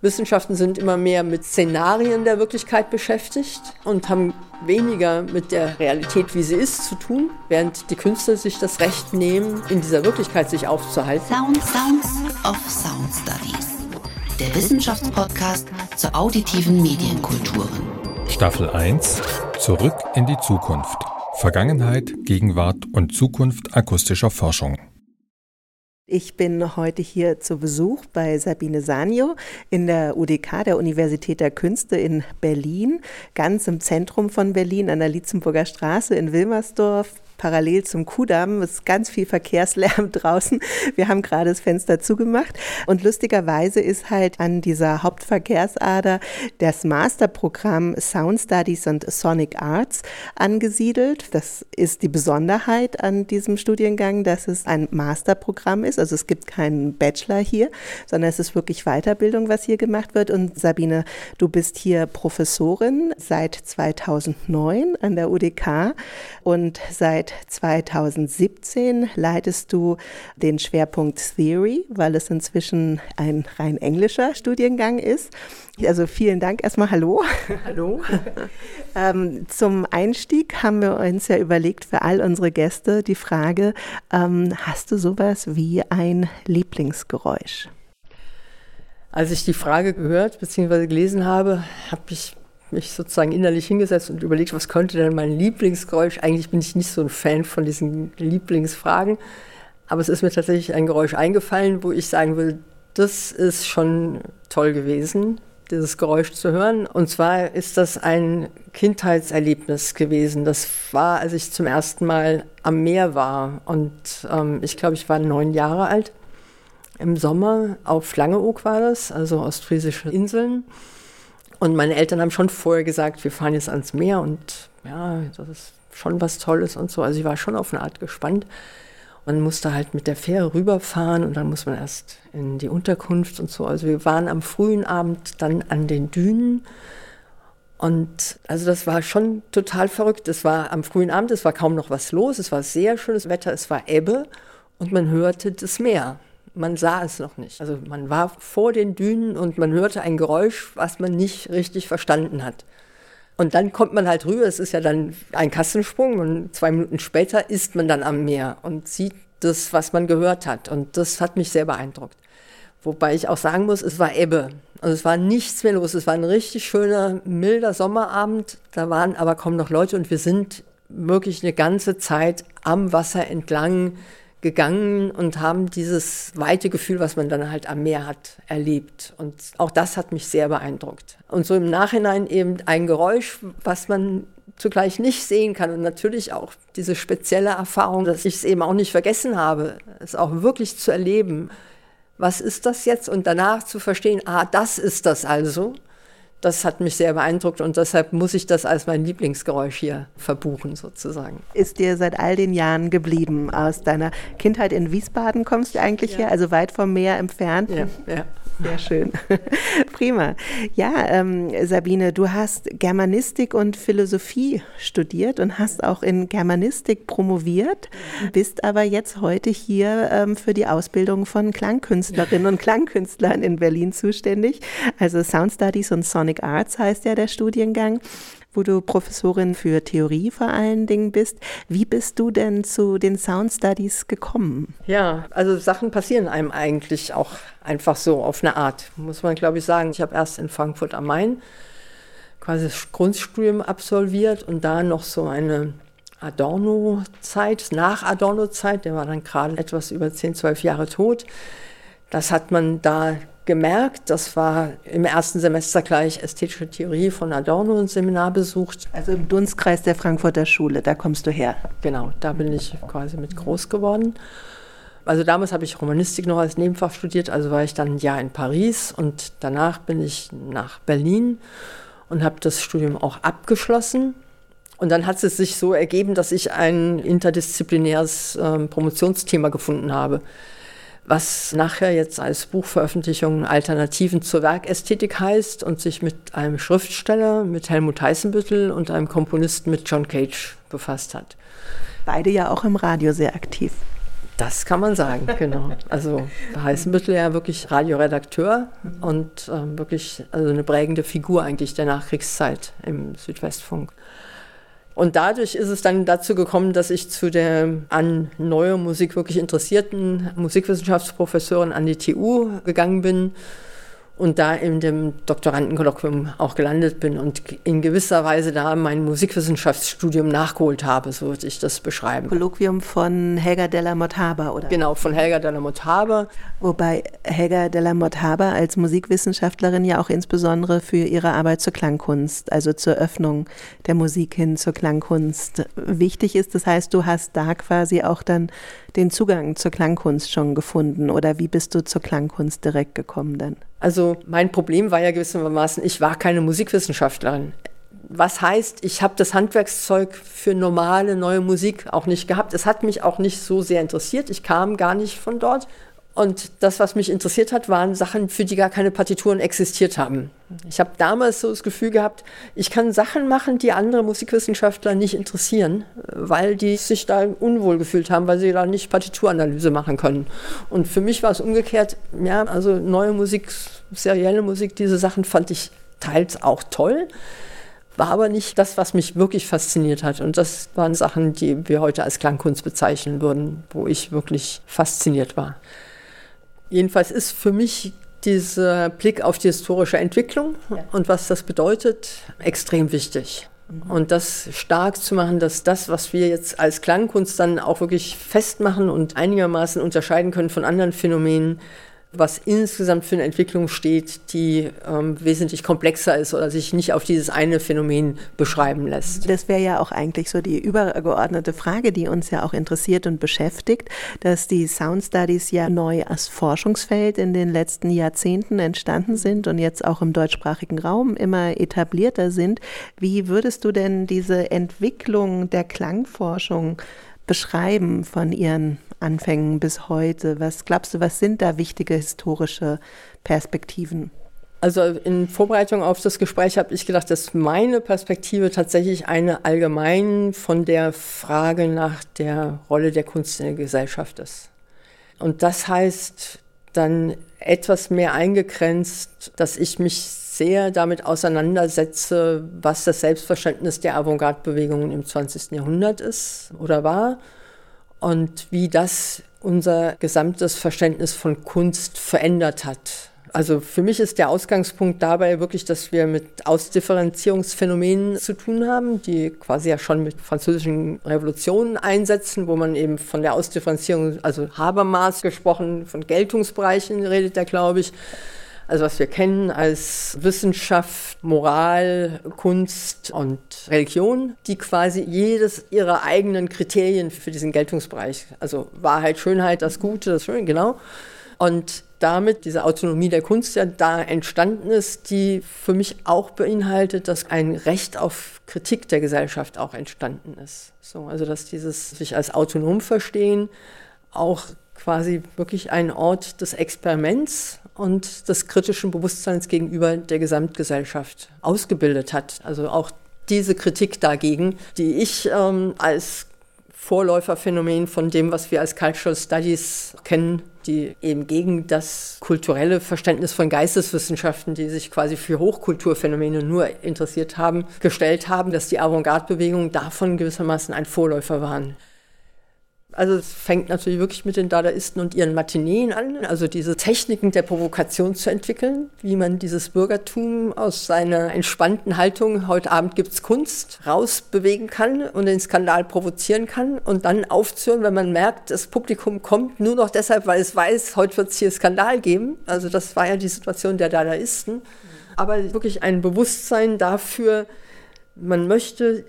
Wissenschaften sind immer mehr mit Szenarien der Wirklichkeit beschäftigt und haben weniger mit der Realität, wie sie ist, zu tun, während die Künstler sich das Recht nehmen, in dieser Wirklichkeit sich aufzuhalten. Sound Sounds of Sound Studies. Der Wissenschaftspodcast zur auditiven Medienkulturen. Staffel 1 Zurück in die Zukunft. Vergangenheit, Gegenwart und Zukunft akustischer Forschung. Ich bin heute hier zu Besuch bei Sabine Sanio in der UDK, der Universität der Künste in Berlin, ganz im Zentrum von Berlin an der Lietzenburger Straße in Wilmersdorf parallel zum Kudamm. Es ist ganz viel Verkehrslärm draußen. Wir haben gerade das Fenster zugemacht. Und lustigerweise ist halt an dieser Hauptverkehrsader das Masterprogramm Sound Studies und Sonic Arts angesiedelt. Das ist die Besonderheit an diesem Studiengang, dass es ein Masterprogramm ist. Also es gibt keinen Bachelor hier, sondern es ist wirklich Weiterbildung, was hier gemacht wird. Und Sabine, du bist hier Professorin seit 2009 an der UDK und seit Seit 2017 leitest du den Schwerpunkt Theory, weil es inzwischen ein rein englischer Studiengang ist. Also vielen Dank erstmal. Hallo. Hallo. ähm, zum Einstieg haben wir uns ja überlegt für all unsere Gäste die Frage, ähm, hast du sowas wie ein Lieblingsgeräusch? Als ich die Frage gehört bzw. gelesen habe, habe ich mich sozusagen innerlich hingesetzt und überlegt, was könnte denn mein Lieblingsgeräusch? Eigentlich bin ich nicht so ein Fan von diesen Lieblingsfragen, aber es ist mir tatsächlich ein Geräusch eingefallen, wo ich sagen will, das ist schon toll gewesen, dieses Geräusch zu hören. Und zwar ist das ein Kindheitserlebnis gewesen. Das war, als ich zum ersten Mal am Meer war. Und ähm, ich glaube, ich war neun Jahre alt. Im Sommer auf Langeoog war das, also ostfriesische Inseln. Und meine Eltern haben schon vorher gesagt, wir fahren jetzt ans Meer und ja, das ist schon was Tolles und so. Also ich war schon auf eine Art gespannt. Man musste halt mit der Fähre rüberfahren und dann muss man erst in die Unterkunft und so. Also wir waren am frühen Abend dann an den Dünen. Und also das war schon total verrückt. Es war am frühen Abend, es war kaum noch was los, es war sehr schönes Wetter, es war Ebbe und man hörte das Meer man sah es noch nicht. Also man war vor den Dünen und man hörte ein Geräusch, was man nicht richtig verstanden hat. Und dann kommt man halt rüber, es ist ja dann ein Kassensprung und zwei Minuten später ist man dann am Meer und sieht das, was man gehört hat. Und das hat mich sehr beeindruckt. Wobei ich auch sagen muss, es war Ebbe. Also es war nichts mehr los. Es war ein richtig schöner, milder Sommerabend. Da waren aber kaum noch Leute und wir sind wirklich eine ganze Zeit am Wasser entlang gegangen und haben dieses weite Gefühl, was man dann halt am Meer hat, erlebt. Und auch das hat mich sehr beeindruckt. Und so im Nachhinein eben ein Geräusch, was man zugleich nicht sehen kann. Und natürlich auch diese spezielle Erfahrung, dass ich es eben auch nicht vergessen habe, es auch wirklich zu erleben. Was ist das jetzt? Und danach zu verstehen, ah, das ist das also das hat mich sehr beeindruckt und deshalb muss ich das als mein Lieblingsgeräusch hier verbuchen sozusagen. Ist dir seit all den Jahren geblieben? Aus deiner Kindheit in Wiesbaden kommst du eigentlich ja. her, also weit vom Meer entfernt? Ja, ja. Sehr schön. Prima. Ja, ähm, Sabine, du hast Germanistik und Philosophie studiert und hast auch in Germanistik promoviert, bist aber jetzt heute hier ähm, für die Ausbildung von Klangkünstlerinnen und Klangkünstlern in Berlin zuständig. Also Sound Studies und Sonic Arts heißt ja der Studiengang wo du Professorin für Theorie vor allen Dingen bist. Wie bist du denn zu den Sound Studies gekommen? Ja, also Sachen passieren einem eigentlich auch einfach so auf eine Art, muss man glaube ich sagen. Ich habe erst in Frankfurt am Main quasi das Grundstudium absolviert und da noch so eine Adorno-Zeit, nach Adorno-Zeit, der war dann gerade etwas über 10, 12 Jahre tot. Das hat man da gemerkt. Das war im ersten Semester gleich ästhetische Theorie von Adorno ein Seminar besucht. Also im Dunstkreis der Frankfurter Schule, da kommst du her. Genau, da bin ich quasi mit groß geworden. Also damals habe ich Romanistik noch als Nebenfach studiert, also war ich dann ein Jahr in Paris und danach bin ich nach Berlin und habe das Studium auch abgeschlossen. Und dann hat es sich so ergeben, dass ich ein interdisziplinäres äh, Promotionsthema gefunden habe was nachher jetzt als Buchveröffentlichung Alternativen zur Werkästhetik heißt und sich mit einem Schriftsteller, mit Helmut Heißenbüttel und einem Komponisten mit John Cage befasst hat. Beide ja auch im Radio sehr aktiv. Das kann man sagen, genau. Also Heißenbüttel ja wirklich Radioredakteur und äh, wirklich also eine prägende Figur eigentlich der Nachkriegszeit im Südwestfunk. Und dadurch ist es dann dazu gekommen, dass ich zu der an neue Musik wirklich interessierten Musikwissenschaftsprofessorin an die TU gegangen bin und da in dem Doktorandenkolloquium auch gelandet bin und in gewisser Weise da mein Musikwissenschaftsstudium nachgeholt habe, so würde ich das beschreiben. Kolloquium von Helga della Motaba, oder? Genau, von Helga della Motaba. Wobei Helga della Motaba als Musikwissenschaftlerin ja auch insbesondere für ihre Arbeit zur Klangkunst, also zur Öffnung der Musik hin zur Klangkunst wichtig ist. Das heißt, du hast da quasi auch dann den Zugang zur Klangkunst schon gefunden oder wie bist du zur Klangkunst direkt gekommen dann? Also mein Problem war ja gewissermaßen, ich war keine Musikwissenschaftlerin. Was heißt, ich habe das Handwerkszeug für normale neue Musik auch nicht gehabt. Es hat mich auch nicht so sehr interessiert. Ich kam gar nicht von dort. Und das, was mich interessiert hat, waren Sachen, für die gar keine Partituren existiert haben. Ich habe damals so das Gefühl gehabt, ich kann Sachen machen, die andere Musikwissenschaftler nicht interessieren, weil die sich da unwohl gefühlt haben, weil sie da nicht Partituranalyse machen können. Und für mich war es umgekehrt, ja, also neue Musik, serielle Musik, diese Sachen fand ich teils auch toll war aber nicht das, was mich wirklich fasziniert hat. Und das waren Sachen, die wir heute als Klangkunst bezeichnen würden, wo ich wirklich fasziniert war. Jedenfalls ist für mich dieser Blick auf die historische Entwicklung ja. und was das bedeutet, extrem wichtig. Mhm. Und das stark zu machen, dass das, was wir jetzt als Klangkunst dann auch wirklich festmachen und einigermaßen unterscheiden können von anderen Phänomenen, was insgesamt für eine Entwicklung steht, die ähm, wesentlich komplexer ist oder sich nicht auf dieses eine Phänomen beschreiben lässt. Das wäre ja auch eigentlich so die übergeordnete Frage, die uns ja auch interessiert und beschäftigt, dass die Sound Studies ja neu als Forschungsfeld in den letzten Jahrzehnten entstanden sind und jetzt auch im deutschsprachigen Raum immer etablierter sind. Wie würdest du denn diese Entwicklung der Klangforschung beschreiben von Ihren Anfängen bis heute? Was glaubst du, was sind da wichtige historische Perspektiven? Also in Vorbereitung auf das Gespräch habe ich gedacht, dass meine Perspektive tatsächlich eine allgemein von der Frage nach der Rolle der Kunst in der Gesellschaft ist. Und das heißt dann etwas mehr eingegrenzt, dass ich mich sehr damit auseinandersetze, was das Selbstverständnis der Avantgarde-Bewegungen im 20. Jahrhundert ist oder war und wie das unser gesamtes Verständnis von Kunst verändert hat. Also für mich ist der Ausgangspunkt dabei wirklich, dass wir mit Ausdifferenzierungsphänomenen zu tun haben, die quasi ja schon mit französischen Revolutionen einsetzen, wo man eben von der Ausdifferenzierung, also Habermas gesprochen, von Geltungsbereichen redet er, glaube ich, also was wir kennen als Wissenschaft, Moral, Kunst und Religion, die quasi jedes ihrer eigenen Kriterien für diesen Geltungsbereich, also Wahrheit, Schönheit, das Gute, das Schöne, genau. Und damit diese Autonomie der Kunst ja da entstanden ist, die für mich auch beinhaltet, dass ein Recht auf Kritik der Gesellschaft auch entstanden ist. So, also dass dieses sich als autonom verstehen auch quasi wirklich ein Ort des Experiments und des kritischen Bewusstseins gegenüber der Gesamtgesellschaft ausgebildet hat. Also auch diese Kritik dagegen, die ich ähm, als Vorläuferphänomen von dem, was wir als Cultural Studies kennen, die eben gegen das kulturelle Verständnis von Geisteswissenschaften, die sich quasi für Hochkulturphänomene nur interessiert haben, gestellt haben, dass die Avantgarde-Bewegungen davon gewissermaßen ein Vorläufer waren. Also es fängt natürlich wirklich mit den Dadaisten und ihren Matineen an, also diese Techniken der Provokation zu entwickeln, wie man dieses Bürgertum aus seiner entspannten Haltung, heute Abend gibt es Kunst, rausbewegen kann und den Skandal provozieren kann und dann aufzuhören, wenn man merkt, das Publikum kommt nur noch deshalb, weil es weiß, heute wird es hier Skandal geben. Also das war ja die Situation der Dadaisten. Aber wirklich ein Bewusstsein dafür, man möchte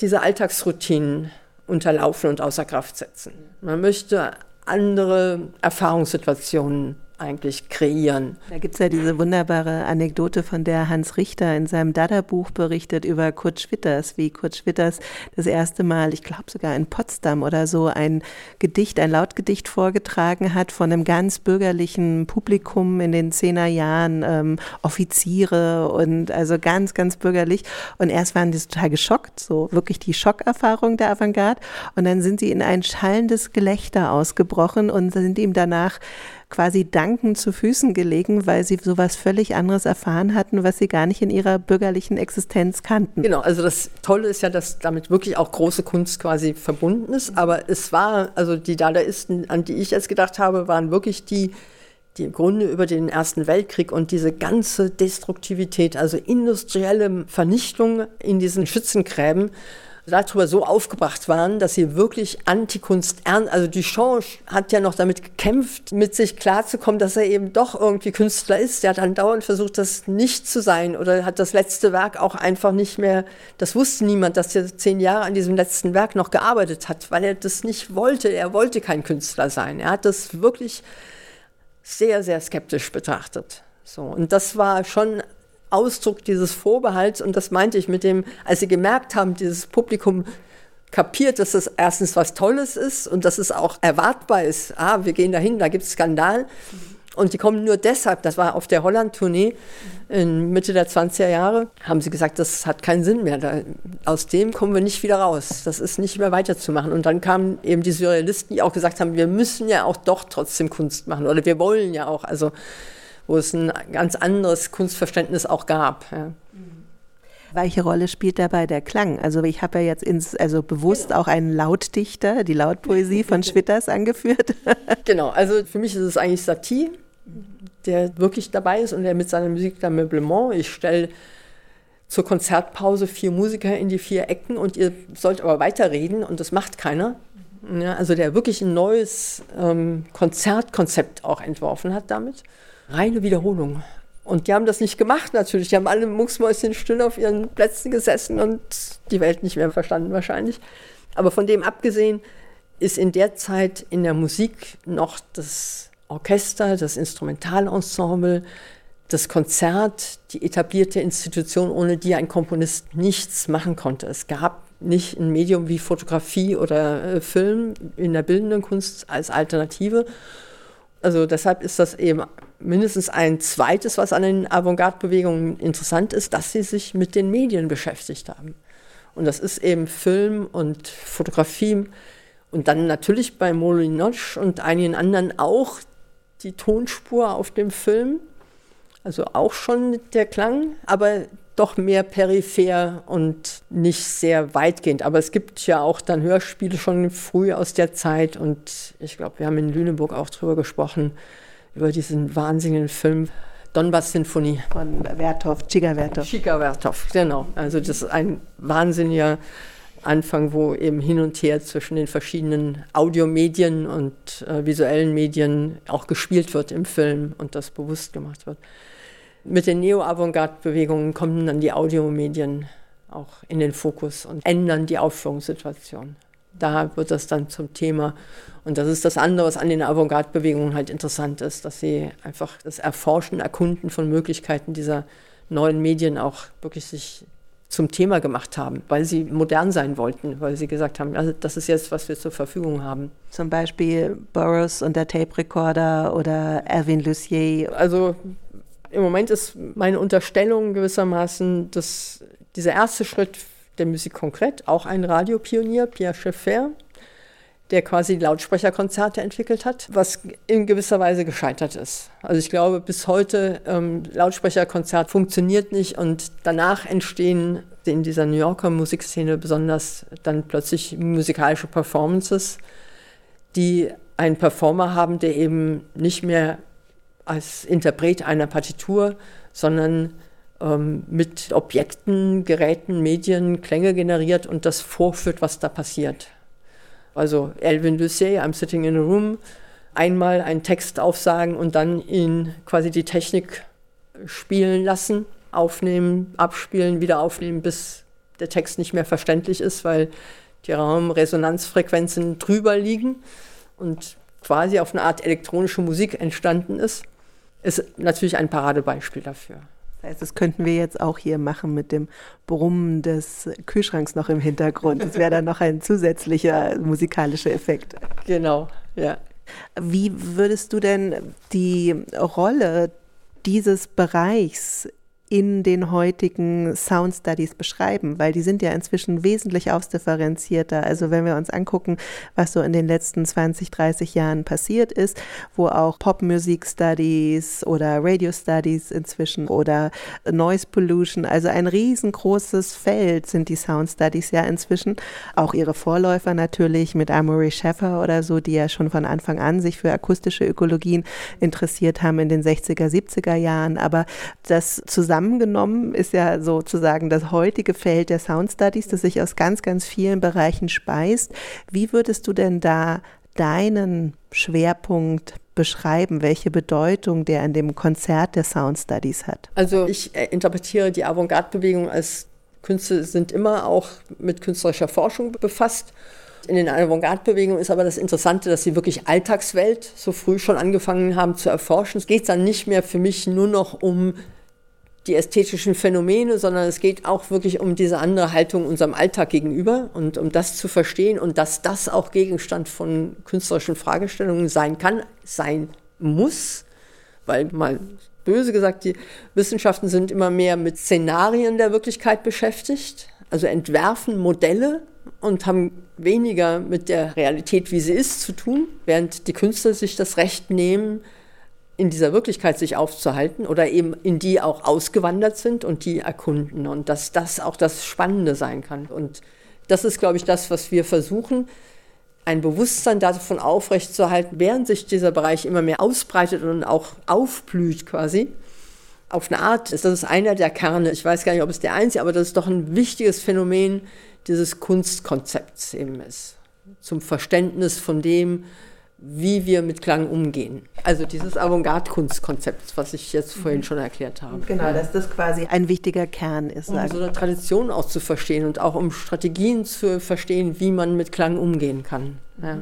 diese Alltagsroutinen unterlaufen und außer Kraft setzen. Man möchte andere Erfahrungssituationen eigentlich kreieren. Da gibt es ja diese wunderbare Anekdote, von der Hans Richter in seinem Dada-Buch berichtet über Kurt Schwitters, wie Kurt Schwitters das erste Mal, ich glaube sogar in Potsdam oder so, ein Gedicht, ein Lautgedicht vorgetragen hat von einem ganz bürgerlichen Publikum in den Zehnerjahren, ähm, Offiziere und also ganz, ganz bürgerlich. Und erst waren die total geschockt, so wirklich die Schockerfahrung der Avantgarde. Und dann sind sie in ein schallendes Gelächter ausgebrochen und sind ihm danach quasi dankend zu Füßen gelegen, weil sie sowas völlig anderes erfahren hatten, was sie gar nicht in ihrer bürgerlichen Existenz kannten. Genau, also das Tolle ist ja, dass damit wirklich auch große Kunst quasi verbunden ist. Aber es war, also die Dadaisten, an die ich jetzt gedacht habe, waren wirklich die, die im Grunde über den Ersten Weltkrieg und diese ganze Destruktivität, also industrielle Vernichtung in diesen Schützengräben, darüber so aufgebracht waren, dass sie wirklich Antikunst ernst, also Duchamp hat ja noch damit gekämpft, mit sich klarzukommen, dass er eben doch irgendwie Künstler ist. Der hat dann dauernd versucht, das nicht zu sein oder hat das letzte Werk auch einfach nicht mehr, das wusste niemand, dass er zehn Jahre an diesem letzten Werk noch gearbeitet hat, weil er das nicht wollte. Er wollte kein Künstler sein. Er hat das wirklich sehr, sehr skeptisch betrachtet. So, und das war schon Ausdruck dieses Vorbehalts und das meinte ich mit dem, als sie gemerkt haben, dieses Publikum kapiert, dass das erstens was Tolles ist und dass es auch erwartbar ist. Ah, wir gehen dahin, da gibt es Skandal. Und die kommen nur deshalb, das war auf der Holland-Tournee in Mitte der 20er Jahre, haben sie gesagt, das hat keinen Sinn mehr. Da, aus dem kommen wir nicht wieder raus. Das ist nicht mehr weiterzumachen. Und dann kamen eben die Surrealisten, die auch gesagt haben, wir müssen ja auch doch trotzdem Kunst machen oder wir wollen ja auch. Also wo es ein ganz anderes Kunstverständnis auch gab. Ja. Welche Rolle spielt dabei der Klang? Also ich habe ja jetzt ins, also bewusst auch einen Lautdichter, die Lautpoesie von Schwitters angeführt. genau, also für mich ist es eigentlich Satie, der wirklich dabei ist und der mit seiner Musik d'Ameublement, ich stelle zur Konzertpause vier Musiker in die vier Ecken und ihr sollt aber weiterreden und das macht keiner. Ja, also der wirklich ein neues ähm, Konzertkonzept auch entworfen hat damit reine Wiederholung. Und die haben das nicht gemacht natürlich. Die haben alle mucksmäuschen still auf ihren Plätzen gesessen und die Welt nicht mehr verstanden wahrscheinlich. Aber von dem abgesehen ist in der Zeit in der Musik noch das Orchester, das Instrumentalensemble, das Konzert, die etablierte Institution, ohne die ein Komponist nichts machen konnte. Es gab nicht ein Medium wie Fotografie oder äh, Film in der bildenden Kunst als Alternative. Also deshalb ist das eben mindestens ein zweites, was an den Avantgarde-Bewegungen interessant ist, dass sie sich mit den Medien beschäftigt haben. Und das ist eben Film und Fotografie und dann natürlich bei Molinoche und einigen anderen auch die Tonspur auf dem Film. Also auch schon der Klang, aber doch mehr peripher und nicht sehr weitgehend. Aber es gibt ja auch dann Hörspiele schon früh aus der Zeit und ich glaube, wir haben in Lüneburg auch drüber gesprochen, über diesen wahnsinnigen Film Donbass-Sinfonie. Von Werthoff, Chiga Werthoff. Chiga Werthoff, genau. Also das ist ein wahnsinniger Anfang, wo eben hin und her zwischen den verschiedenen Audiomedien und äh, visuellen Medien auch gespielt wird im Film und das bewusst gemacht wird. Mit den Neo-Avantgarde-Bewegungen kommen dann die Audiomedien auch in den Fokus und ändern die Aufführungssituation. Da wird das dann zum Thema. Und das ist das andere, was an den Avantgarde-Bewegungen halt interessant ist, dass sie einfach das Erforschen, Erkunden von Möglichkeiten dieser neuen Medien auch wirklich sich zum Thema gemacht haben, weil sie modern sein wollten, weil sie gesagt haben, also das ist jetzt, was wir zur Verfügung haben. Zum Beispiel Burroughs und der Tape Recorder oder Erwin Lucier. Also im Moment ist meine Unterstellung gewissermaßen, dass dieser erste Schritt der Musik konkret auch ein Radiopionier, Pierre Schaeffer, der quasi Lautsprecherkonzerte entwickelt hat, was in gewisser Weise gescheitert ist. Also ich glaube, bis heute ähm, Lautsprecherkonzert funktioniert nicht und danach entstehen in dieser New Yorker Musikszene besonders dann plötzlich musikalische Performances, die einen Performer haben, der eben nicht mehr als Interpret einer Partitur, sondern ähm, mit Objekten, Geräten, Medien Klänge generiert und das vorführt, was da passiert. Also Elvin Lucier, I'm sitting in a room, einmal einen Text aufsagen und dann ihn quasi die Technik spielen lassen, aufnehmen, abspielen, wieder aufnehmen, bis der Text nicht mehr verständlich ist, weil die Raumresonanzfrequenzen drüber liegen und quasi auf eine Art elektronische Musik entstanden ist, ist natürlich ein Paradebeispiel dafür. Das heißt, das könnten wir jetzt auch hier machen mit dem Brummen des Kühlschranks noch im Hintergrund. Das wäre dann noch ein zusätzlicher musikalischer Effekt. Genau, ja. Wie würdest du denn die Rolle dieses Bereichs in den heutigen Sound Studies beschreiben, weil die sind ja inzwischen wesentlich ausdifferenzierter. Also wenn wir uns angucken, was so in den letzten 20, 30 Jahren passiert ist, wo auch Popmusik Studies oder Radio Studies inzwischen oder Noise Pollution, also ein riesengroßes Feld sind die Sound Studies ja inzwischen. Auch ihre Vorläufer natürlich mit Amory Sheffer oder so, die ja schon von Anfang an sich für akustische Ökologien interessiert haben in den 60er, 70er Jahren. Aber das zusammen zusammengenommen ist ja sozusagen das heutige Feld der Sound Studies, das sich aus ganz, ganz vielen Bereichen speist. Wie würdest du denn da deinen Schwerpunkt beschreiben, welche Bedeutung der an dem Konzert der Sound Studies hat? Also ich äh, interpretiere die Avantgarde-Bewegung als Künste sind immer auch mit künstlerischer Forschung befasst. In den Avantgarde-Bewegungen ist aber das Interessante, dass sie wirklich Alltagswelt so früh schon angefangen haben zu erforschen. Es geht dann nicht mehr für mich nur noch um die ästhetischen Phänomene, sondern es geht auch wirklich um diese andere Haltung unserem Alltag gegenüber und um das zu verstehen und dass das auch Gegenstand von künstlerischen Fragestellungen sein kann, sein muss, weil mal böse gesagt, die Wissenschaften sind immer mehr mit Szenarien der Wirklichkeit beschäftigt, also entwerfen Modelle und haben weniger mit der Realität, wie sie ist, zu tun, während die Künstler sich das Recht nehmen, in dieser Wirklichkeit sich aufzuhalten oder eben in die auch ausgewandert sind und die erkunden und dass das auch das Spannende sein kann. Und das ist, glaube ich, das, was wir versuchen, ein Bewusstsein davon aufrechtzuerhalten, während sich dieser Bereich immer mehr ausbreitet und auch aufblüht quasi. Auf eine Art ist das einer der Kerne, ich weiß gar nicht, ob es der einzige, aber das ist doch ein wichtiges Phänomen dieses Kunstkonzepts eben ist. Zum Verständnis von dem, wie wir mit Klang umgehen. Also dieses Avantgarde-Kunstkonzept, was ich jetzt vorhin schon erklärt habe. Genau, dass das quasi ein wichtiger Kern ist. Um so eine Tradition auch zu verstehen und auch um Strategien zu verstehen, wie man mit Klang umgehen kann. Ja.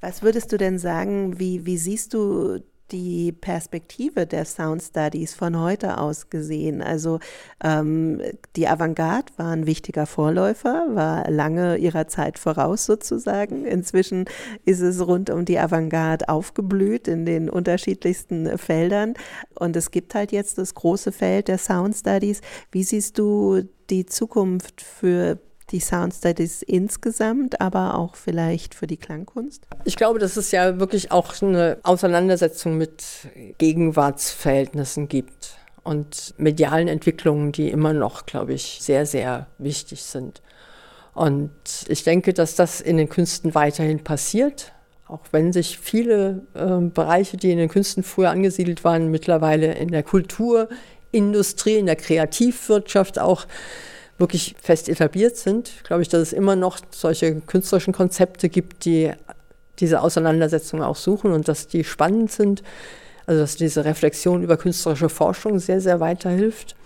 Was würdest du denn sagen, wie, wie siehst du die Perspektive der Sound Studies von heute aus gesehen? Also ähm, die Avantgarde war ein wichtiger Vorläufer, war lange ihrer Zeit voraus sozusagen. Inzwischen ist es rund um die Avantgarde aufgeblüht in den unterschiedlichsten Feldern. Und es gibt halt jetzt das große Feld der Sound Studies. Wie siehst du die Zukunft für die Sound Studies insgesamt, aber auch vielleicht für die Klangkunst? Ich glaube, dass es ja wirklich auch eine Auseinandersetzung mit Gegenwartsverhältnissen gibt und medialen Entwicklungen, die immer noch, glaube ich, sehr, sehr wichtig sind. Und ich denke, dass das in den Künsten weiterhin passiert, auch wenn sich viele äh, Bereiche, die in den Künsten früher angesiedelt waren, mittlerweile in der Kulturindustrie, in der Kreativwirtschaft auch wirklich fest etabliert sind, glaube ich, dass es immer noch solche künstlerischen Konzepte gibt, die diese Auseinandersetzung auch suchen und dass die spannend sind. Also dass diese Reflexion über künstlerische Forschung sehr, sehr weiterhilft.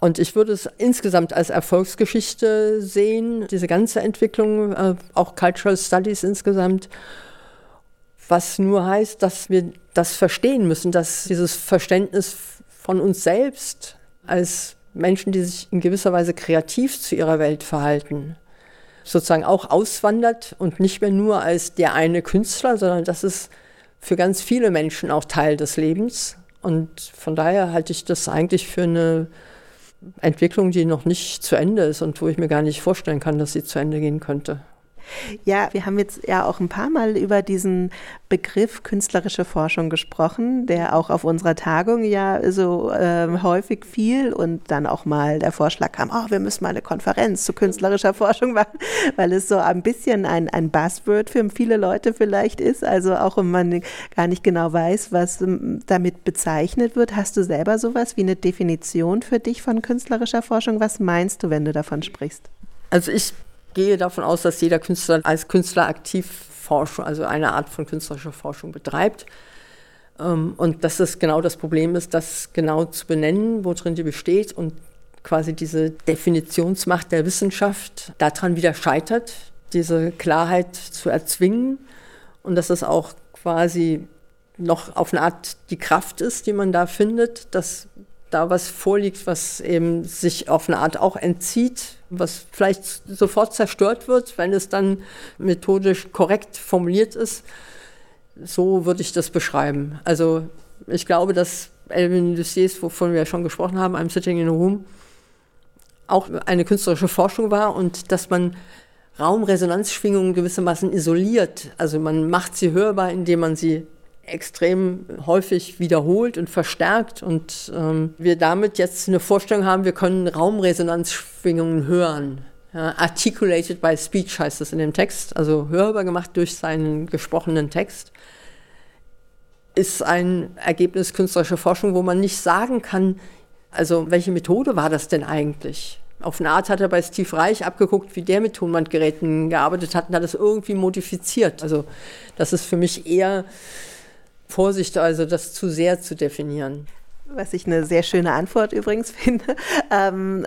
Und ich würde es insgesamt als Erfolgsgeschichte sehen, diese ganze Entwicklung, äh, auch Cultural Studies insgesamt, was nur heißt, dass wir das verstehen müssen, dass dieses Verständnis von uns selbst als Menschen, die sich in gewisser Weise kreativ zu ihrer Welt verhalten, sozusagen auch auswandert und nicht mehr nur als der eine Künstler, sondern das ist für ganz viele Menschen auch Teil des Lebens. Und von daher halte ich das eigentlich für eine Entwicklung, die noch nicht zu Ende ist und wo ich mir gar nicht vorstellen kann, dass sie zu Ende gehen könnte. Ja, wir haben jetzt ja auch ein paar Mal über diesen Begriff künstlerische Forschung gesprochen, der auch auf unserer Tagung ja so äh, häufig fiel und dann auch mal der Vorschlag kam, oh, wir müssen mal eine Konferenz zu künstlerischer Forschung machen, weil es so ein bisschen ein, ein Buzzword für viele Leute vielleicht ist, also auch wenn man gar nicht genau weiß, was ähm, damit bezeichnet wird. Hast du selber sowas wie eine Definition für dich von künstlerischer Forschung? Was meinst du, wenn du davon sprichst? Also ich gehe davon aus, dass jeder Künstler als Künstler aktiv Forschung, also eine Art von künstlerischer Forschung betreibt. Ähm, und dass es genau das Problem ist, das genau zu benennen, worin die besteht und quasi diese Definitionsmacht der Wissenschaft daran wieder scheitert, diese Klarheit zu erzwingen und dass es auch quasi noch auf eine Art die Kraft ist, die man da findet, dass da was vorliegt, was eben sich auf eine Art auch entzieht, was vielleicht sofort zerstört wird, wenn es dann methodisch korrekt formuliert ist. So würde ich das beschreiben. Also ich glaube, dass Elvin Lussiers, wovon wir ja schon gesprochen haben, I'm Sitting in a Room, auch eine künstlerische Forschung war und dass man Raumresonanzschwingungen gewissermaßen isoliert. Also man macht sie hörbar, indem man sie extrem häufig wiederholt und verstärkt und ähm, wir damit jetzt eine Vorstellung haben, wir können Raumresonanzschwingungen hören. Ja, articulated by speech heißt es in dem Text, also hörbar gemacht durch seinen gesprochenen Text, ist ein Ergebnis künstlerischer Forschung, wo man nicht sagen kann, also welche Methode war das denn eigentlich? Auf eine Art hat er bei Steve Reich abgeguckt, wie der mit Tonbandgeräten gearbeitet hat und hat das irgendwie modifiziert. Also das ist für mich eher Vorsicht, also das zu sehr zu definieren. Was ich eine sehr schöne Antwort übrigens finde. Ähm,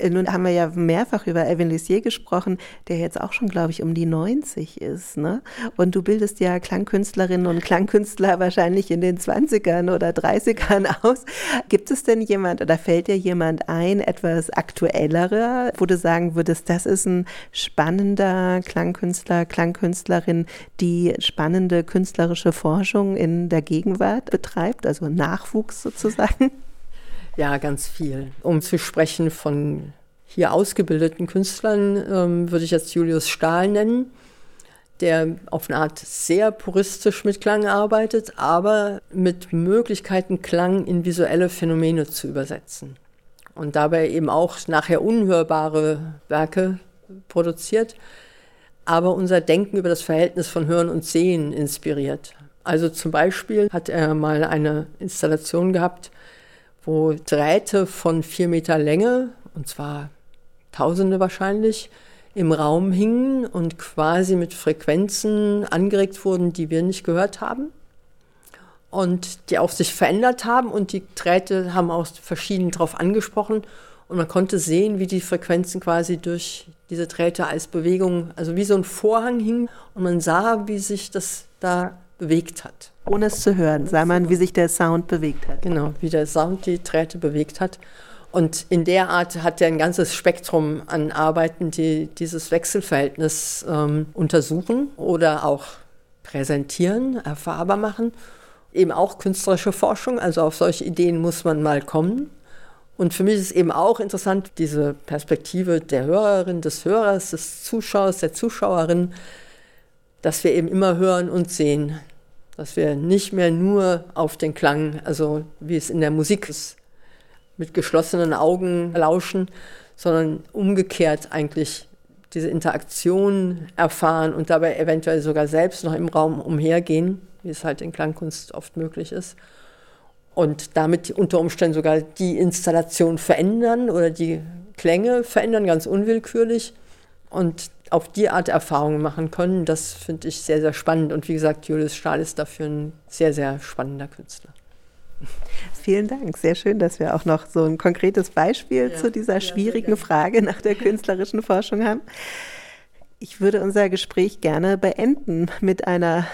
nun haben wir ja mehrfach über Evan Lissier gesprochen, der jetzt auch schon, glaube ich, um die 90 ist. Ne? Und du bildest ja Klangkünstlerinnen und Klangkünstler wahrscheinlich in den 20ern oder 30ern aus. Gibt es denn jemand oder fällt dir jemand ein, etwas aktuellerer, wo du sagen würdest, das ist ein spannender Klangkünstler, Klangkünstlerin, die spannende künstlerische Forschung in der Gegenwart betreibt, also Nachwuchs sozusagen? Ja, ganz viel. Um zu sprechen von hier ausgebildeten Künstlern, ähm, würde ich jetzt Julius Stahl nennen, der auf eine Art sehr puristisch mit Klang arbeitet, aber mit Möglichkeiten, Klang in visuelle Phänomene zu übersetzen. Und dabei eben auch nachher unhörbare Werke produziert, aber unser Denken über das Verhältnis von Hören und Sehen inspiriert. Also zum Beispiel hat er mal eine Installation gehabt, wo Drähte von vier Meter Länge, und zwar Tausende wahrscheinlich, im Raum hingen und quasi mit Frequenzen angeregt wurden, die wir nicht gehört haben. Und die auch sich verändert haben und die Drähte haben auch verschieden darauf angesprochen. Und man konnte sehen, wie die Frequenzen quasi durch diese Drähte als Bewegung, also wie so ein Vorhang hingen. Und man sah, wie sich das da bewegt hat. Ohne es zu hören, sah man, wie sich der Sound bewegt hat. Genau, wie der Sound die Drähte bewegt hat. Und in der Art hat er ein ganzes Spektrum an Arbeiten, die dieses Wechselverhältnis ähm, untersuchen oder auch präsentieren, erfahrbar machen. Eben auch künstlerische Forschung, also auf solche Ideen muss man mal kommen. Und für mich ist eben auch interessant, diese Perspektive der Hörerin, des Hörers, des Zuschauers, der Zuschauerin, dass wir eben immer hören und sehen dass wir nicht mehr nur auf den Klang, also wie es in der Musik ist, mit geschlossenen Augen lauschen, sondern umgekehrt eigentlich diese Interaktion erfahren und dabei eventuell sogar selbst noch im Raum umhergehen, wie es halt in Klangkunst oft möglich ist. Und damit unter Umständen sogar die Installation verändern oder die Klänge verändern, ganz unwillkürlich. Und auf die Art Erfahrungen machen können, das finde ich sehr, sehr spannend. Und wie gesagt, Julius Stahl ist dafür ein sehr, sehr spannender Künstler. Vielen Dank. Sehr schön, dass wir auch noch so ein konkretes Beispiel ja, zu dieser schwierigen Frage nach der künstlerischen Forschung haben. Ich würde unser Gespräch gerne beenden mit einer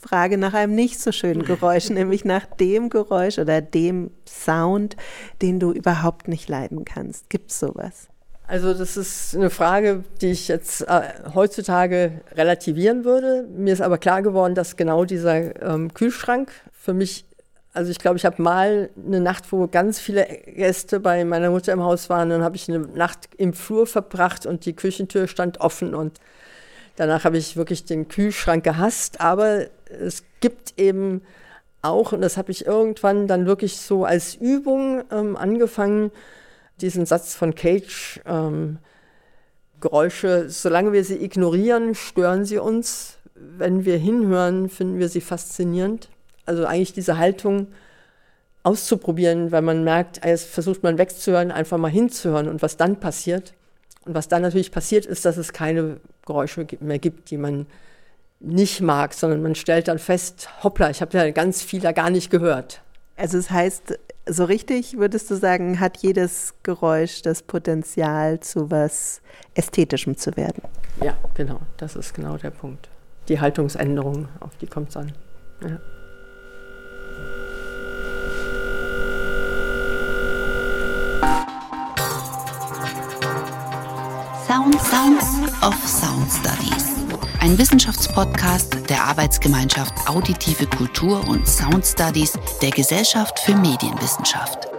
Frage nach einem nicht so schönen Geräusch, nämlich nach dem Geräusch oder dem Sound, den du überhaupt nicht leiden kannst. Gibt es sowas? Also das ist eine Frage, die ich jetzt äh, heutzutage relativieren würde. Mir ist aber klar geworden, dass genau dieser ähm, Kühlschrank für mich, also ich glaube, ich habe mal eine Nacht, wo ganz viele Gäste bei meiner Mutter im Haus waren, dann habe ich eine Nacht im Flur verbracht und die Küchentür stand offen und danach habe ich wirklich den Kühlschrank gehasst. Aber es gibt eben auch, und das habe ich irgendwann dann wirklich so als Übung ähm, angefangen, diesen Satz von Cage, ähm, Geräusche, solange wir sie ignorieren, stören sie uns. Wenn wir hinhören, finden wir sie faszinierend. Also eigentlich diese Haltung auszuprobieren, weil man merkt, erst versucht man wegzuhören, einfach mal hinzuhören und was dann passiert. Und was dann natürlich passiert, ist, dass es keine Geräusche mehr gibt, die man nicht mag, sondern man stellt dann fest, hoppla, ich habe ja ganz viel da gar nicht gehört. Also es heißt, so richtig würdest du sagen, hat jedes Geräusch das Potenzial, zu was Ästhetischem zu werden? Ja, genau. Das ist genau der Punkt. die Haltungsänderung, auf die kommt es an. Ja. Sound Sounds of Sound Studies. Ein Wissenschaftspodcast der Arbeitsgemeinschaft Auditive Kultur und Sound Studies der Gesellschaft für Medienwissenschaft.